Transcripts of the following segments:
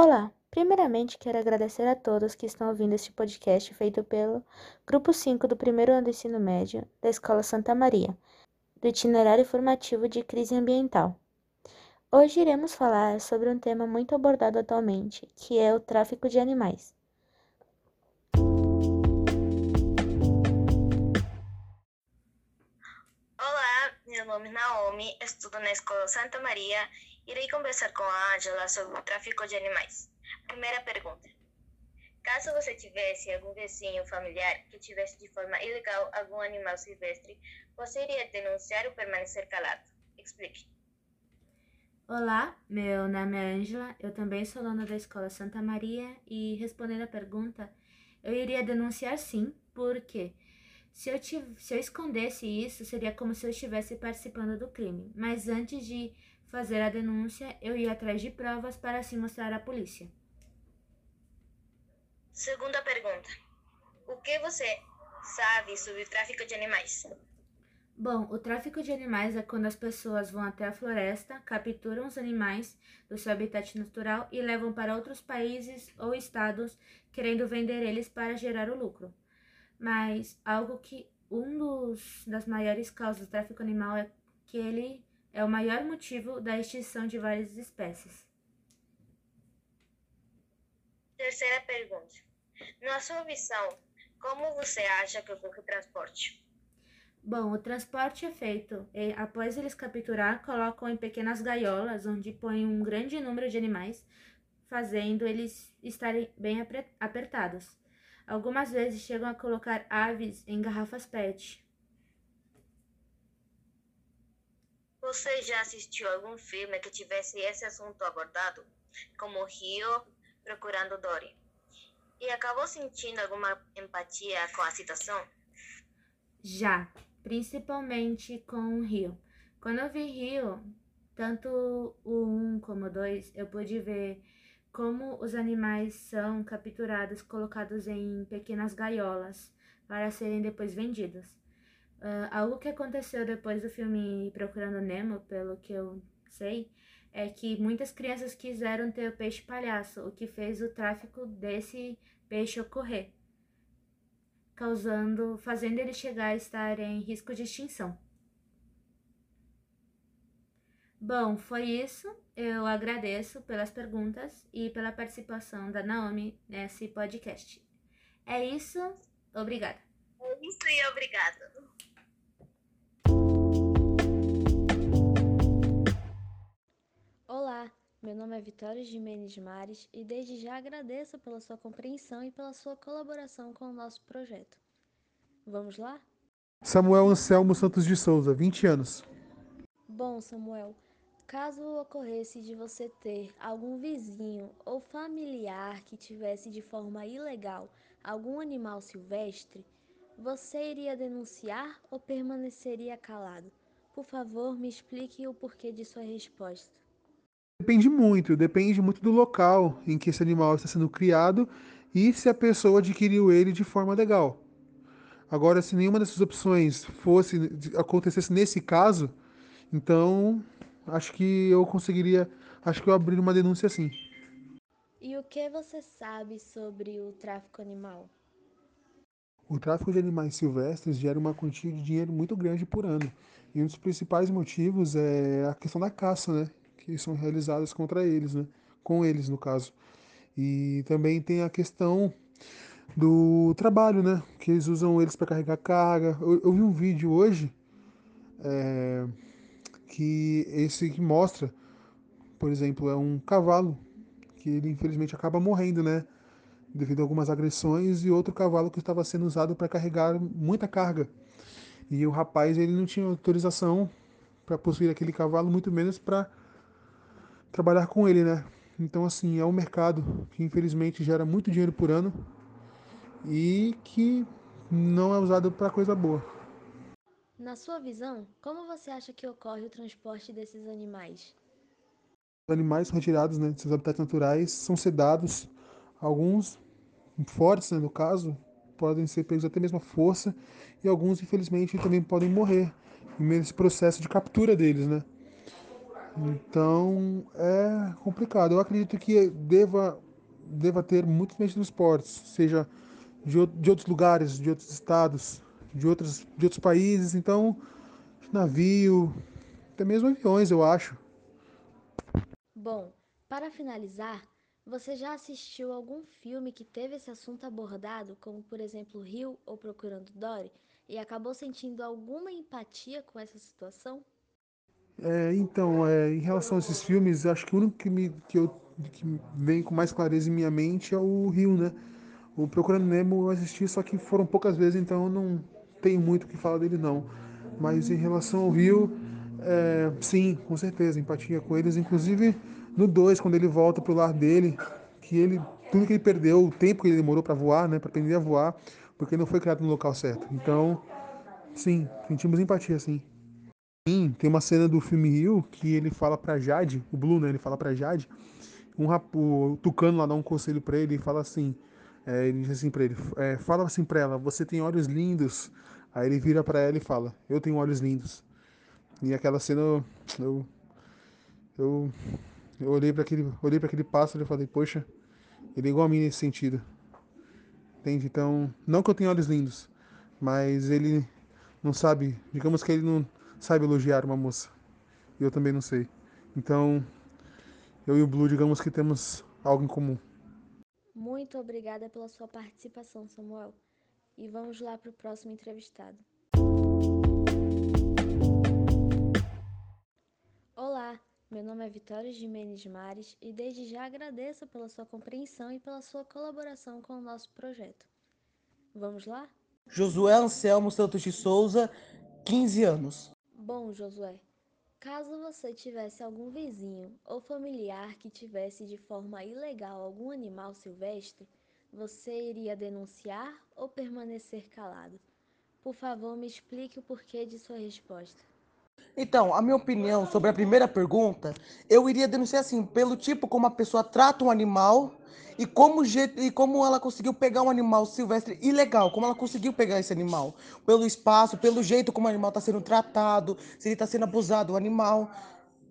Olá! Primeiramente, quero agradecer a todos que estão ouvindo este podcast feito pelo Grupo 5 do primeiro ano do ensino médio da Escola Santa Maria, do itinerário formativo de crise ambiental. Hoje iremos falar sobre um tema muito abordado atualmente, que é o tráfico de animais. Olá, meu nome é Naomi, estudo na Escola Santa Maria irei conversar com a Angela sobre o tráfico de animais. Primeira pergunta. Caso você tivesse algum vizinho familiar que tivesse de forma ilegal algum animal silvestre, você iria denunciar ou permanecer calado? Explique. Olá, meu nome é Angela, eu também sou aluna da Escola Santa Maria e respondendo a pergunta, eu iria denunciar sim, porque se eu, se eu escondesse isso, seria como se eu estivesse participando do crime, mas antes de fazer a denúncia, eu ia atrás de provas para assim mostrar à polícia. Segunda pergunta. O que você sabe sobre o tráfico de animais? Bom, o tráfico de animais é quando as pessoas vão até a floresta, capturam os animais do seu habitat natural e levam para outros países ou estados, querendo vender eles para gerar o lucro. Mas algo que um dos das maiores causas do tráfico animal é que ele é o maior motivo da extinção de várias espécies. Terceira pergunta. Na sua visão, como você acha que ocorre o transporte? Bom, o transporte é feito e, após eles capturar, colocam em pequenas gaiolas onde põem um grande número de animais, fazendo eles estarem bem apertados. Algumas vezes chegam a colocar aves em garrafas PET. Você já assistiu algum filme que tivesse esse assunto abordado, como Rio Procurando Dory? E acabou sentindo alguma empatia com a situação? Já, principalmente com o Rio. Quando eu vi Rio, tanto o 1 um como o 2, eu pude ver como os animais são capturados, colocados em pequenas gaiolas para serem depois vendidos. Uh, algo que aconteceu depois do filme Procurando Nemo, pelo que eu sei, é que muitas crianças quiseram ter o peixe palhaço, o que fez o tráfico desse peixe ocorrer, causando, fazendo ele chegar a estar em risco de extinção. Bom, foi isso. Eu agradeço pelas perguntas e pela participação da Naomi nesse podcast. É isso. Obrigada. É isso e obrigada. Olá, meu nome é Vitória Jimenez Mares e desde já agradeço pela sua compreensão e pela sua colaboração com o nosso projeto. Vamos lá? Samuel Anselmo Santos de Souza, 20 anos. Bom, Samuel, caso ocorresse de você ter algum vizinho ou familiar que tivesse de forma ilegal algum animal silvestre, você iria denunciar ou permaneceria calado? Por favor, me explique o porquê de sua resposta. Depende muito, depende muito do local em que esse animal está sendo criado e se a pessoa adquiriu ele de forma legal. Agora, se nenhuma dessas opções fosse acontecesse nesse caso, então acho que eu conseguiria, acho que eu abriria uma denúncia assim. E o que você sabe sobre o tráfico animal? O tráfico de animais silvestres gera uma quantia de dinheiro muito grande por ano. E um dos principais motivos é a questão da caça, né? que são realizadas contra eles, né? com eles no caso. E também tem a questão do trabalho, né? Que eles usam eles para carregar carga. Eu, eu, vi um vídeo hoje é, que esse que mostra, por exemplo, é um cavalo que ele infelizmente acaba morrendo, né? Devido a algumas agressões e outro cavalo que estava sendo usado para carregar muita carga. E o rapaz ele não tinha autorização para possuir aquele cavalo, muito menos para trabalhar com ele, né? Então, assim, é um mercado que infelizmente gera muito dinheiro por ano e que não é usado para coisa boa. Na sua visão, como você acha que ocorre o transporte desses animais? Os animais retirados né, de seus habitats naturais são sedados, alguns fortes, né, no caso, podem ser pegos até mesmo à força, e alguns, infelizmente, também podem morrer nesse processo de captura deles, né? Então é complicado. Eu acredito que deva, deva ter muitos meios de transportes, seja de, de outros lugares, de outros estados, de outros, de outros países. Então, navio, até mesmo aviões, eu acho. Bom, para finalizar, você já assistiu algum filme que teve esse assunto abordado, como por exemplo Rio ou Procurando Dory, e acabou sentindo alguma empatia com essa situação? É, então, é, em relação a esses filmes, acho que o único que, me, que, eu, que vem com mais clareza em minha mente é o Rio, né? O Procurando Nemo eu assisti, só que foram poucas vezes, então eu não tenho muito o que falar dele, não. Mas em relação ao Rio, é, sim, com certeza, empatia com eles. Inclusive, no 2, quando ele volta pro lar dele, que ele, tudo que ele perdeu, o tempo que ele demorou para voar, né? Para aprender a voar, porque não foi criado no local certo. Então, sim, sentimos empatia, sim. Sim, tem uma cena do filme Rio que ele fala pra Jade, o Blue, né? Ele fala pra Jade, um o Tucano lá dá um conselho pra ele e fala assim, é, ele diz assim pra ele, é, fala assim pra ela, você tem olhos lindos. Aí ele vira pra ela e fala, eu tenho olhos lindos. E aquela cena eu eu, eu olhei para aquele olhei para aquele pássaro e falei, poxa, ele é igual a mim nesse sentido. Entende? Então, não que eu tenha olhos lindos, mas ele não sabe, digamos que ele não sabe elogiar uma moça. E eu também não sei. Então, eu e o Blue, digamos que temos algo em comum. Muito obrigada pela sua participação, Samuel. E vamos lá para o próximo entrevistado. Olá, meu nome é Vitória Jimenez Mares e desde já agradeço pela sua compreensão e pela sua colaboração com o nosso projeto. Vamos lá? Josué Anselmo Santos de Souza, 15 anos. Bom, Josué, caso você tivesse algum vizinho ou familiar que tivesse de forma ilegal algum animal silvestre, você iria denunciar ou permanecer calado? Por favor, me explique o porquê de sua resposta. Então, a minha opinião sobre a primeira pergunta, eu iria denunciar assim, pelo tipo como a pessoa trata um animal e como, e como ela conseguiu pegar um animal silvestre ilegal, como ela conseguiu pegar esse animal, pelo espaço, pelo jeito como o animal está sendo tratado, se ele está sendo abusado, o animal.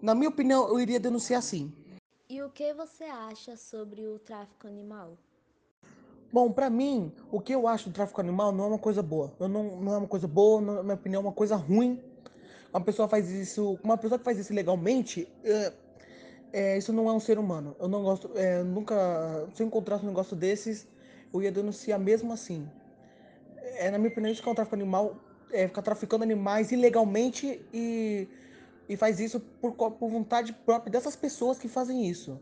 Na minha opinião, eu iria denunciar sim. E o que você acha sobre o tráfico animal? Bom, para mim, o que eu acho do tráfico animal não é uma coisa boa. Eu não, não é uma coisa boa, na minha opinião, é uma coisa ruim. Uma pessoa faz isso, uma pessoa que faz isso legalmente, é, é, isso não é um ser humano. Eu não gosto, é, nunca, se eu encontrasse um negócio desses, eu ia denunciar mesmo assim. É, na minha opinião, isso que é um tráfico animal, é ficar traficando animais ilegalmente e, e faz isso por, por vontade própria dessas pessoas que fazem isso.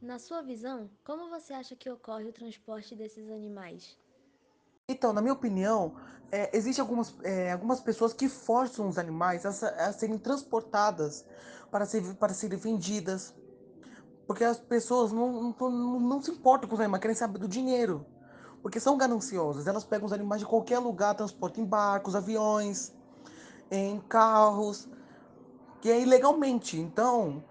Na sua visão, como você acha que ocorre o transporte desses animais? Então, na minha opinião, é, existem algumas, é, algumas pessoas que forçam os animais a, a serem transportadas para, ser, para serem vendidas. Porque as pessoas não, não, não, se importam com os animais, querem saber do dinheiro. Porque são gananciosas. Elas pegam os animais de qualquer lugar, transportam em barcos, aviões, em carros, que é ilegalmente. Então,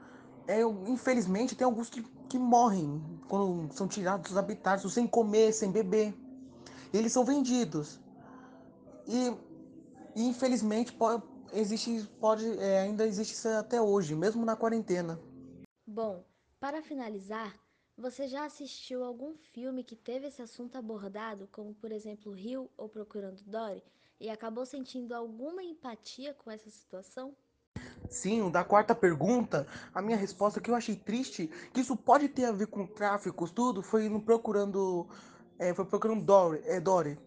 é, infelizmente, tem alguns que, que morrem quando são tirados dos habitats, sem comer, sem beber. Eles são vendidos. E, e infelizmente, pode, existe, pode, é, ainda existe isso até hoje, mesmo na quarentena. Bom, para finalizar, você já assistiu algum filme que teve esse assunto abordado, como por exemplo Rio ou Procurando Dory, e acabou sentindo alguma empatia com essa situação? Sim, da quarta pergunta, a minha resposta que eu achei triste, que isso pode ter a ver com tráficos, tudo, foi no Procurando, é, foi Procurando Dory, é, Dory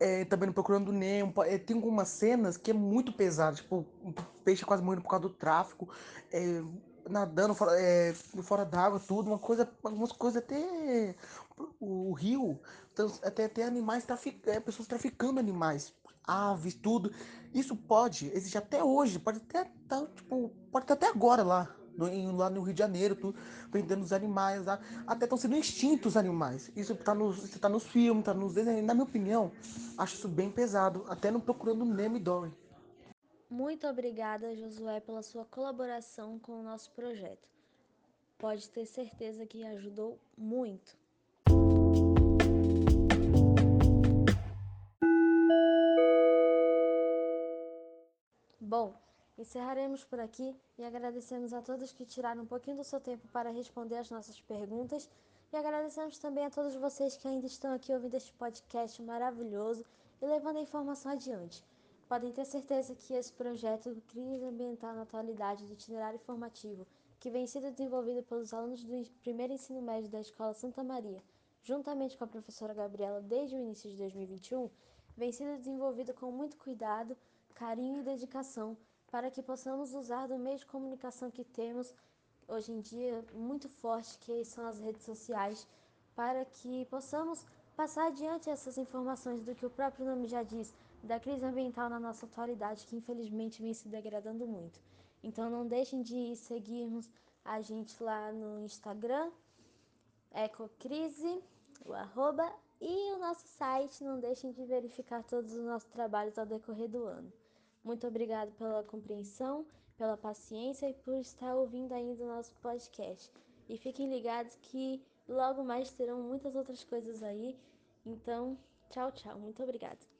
é, também no Procurando Nemo, é, tem algumas cenas que é muito pesado, tipo, o peixe quase morrendo por causa do tráfico, é, nadando fora, é, fora d'água, tudo, uma coisa, algumas coisas até o, o rio, até, até animais, trafic, é, pessoas traficando animais, aves, tudo. Isso pode, existe até hoje, pode até, tá, tipo, pode até agora lá, no, lá no Rio de Janeiro, tudo, vendendo os animais lá, até estão sendo extintos os animais. Isso está nos, tá nos filmes, está nos desenhos. Na minha opinião, acho isso bem pesado, até no Procurando Nemo e Dory. Muito obrigada, Josué, pela sua colaboração com o nosso projeto. Pode ter certeza que ajudou muito. Encerraremos por aqui e agradecemos a todos que tiraram um pouquinho do seu tempo para responder as nossas perguntas e agradecemos também a todos vocês que ainda estão aqui ouvindo este podcast maravilhoso e levando a informação adiante. Podem ter certeza que esse projeto Crise Ambiental na Atualidade do Itinerário Formativo, que vem sendo desenvolvido pelos alunos do primeiro ensino médio da Escola Santa Maria, juntamente com a professora Gabriela desde o início de 2021, vem sendo desenvolvido com muito cuidado, carinho e dedicação para que possamos usar do meio de comunicação que temos hoje em dia muito forte, que são as redes sociais, para que possamos passar adiante essas informações do que o próprio nome já diz, da crise ambiental na nossa atualidade, que infelizmente vem se degradando muito. Então não deixem de seguirmos a gente lá no Instagram, Ecocrise, o arroba, e o nosso site. Não deixem de verificar todos os nossos trabalhos ao decorrer do ano. Muito obrigado pela compreensão, pela paciência e por estar ouvindo ainda o nosso podcast. E fiquem ligados que logo mais terão muitas outras coisas aí. Então, tchau, tchau. Muito obrigada.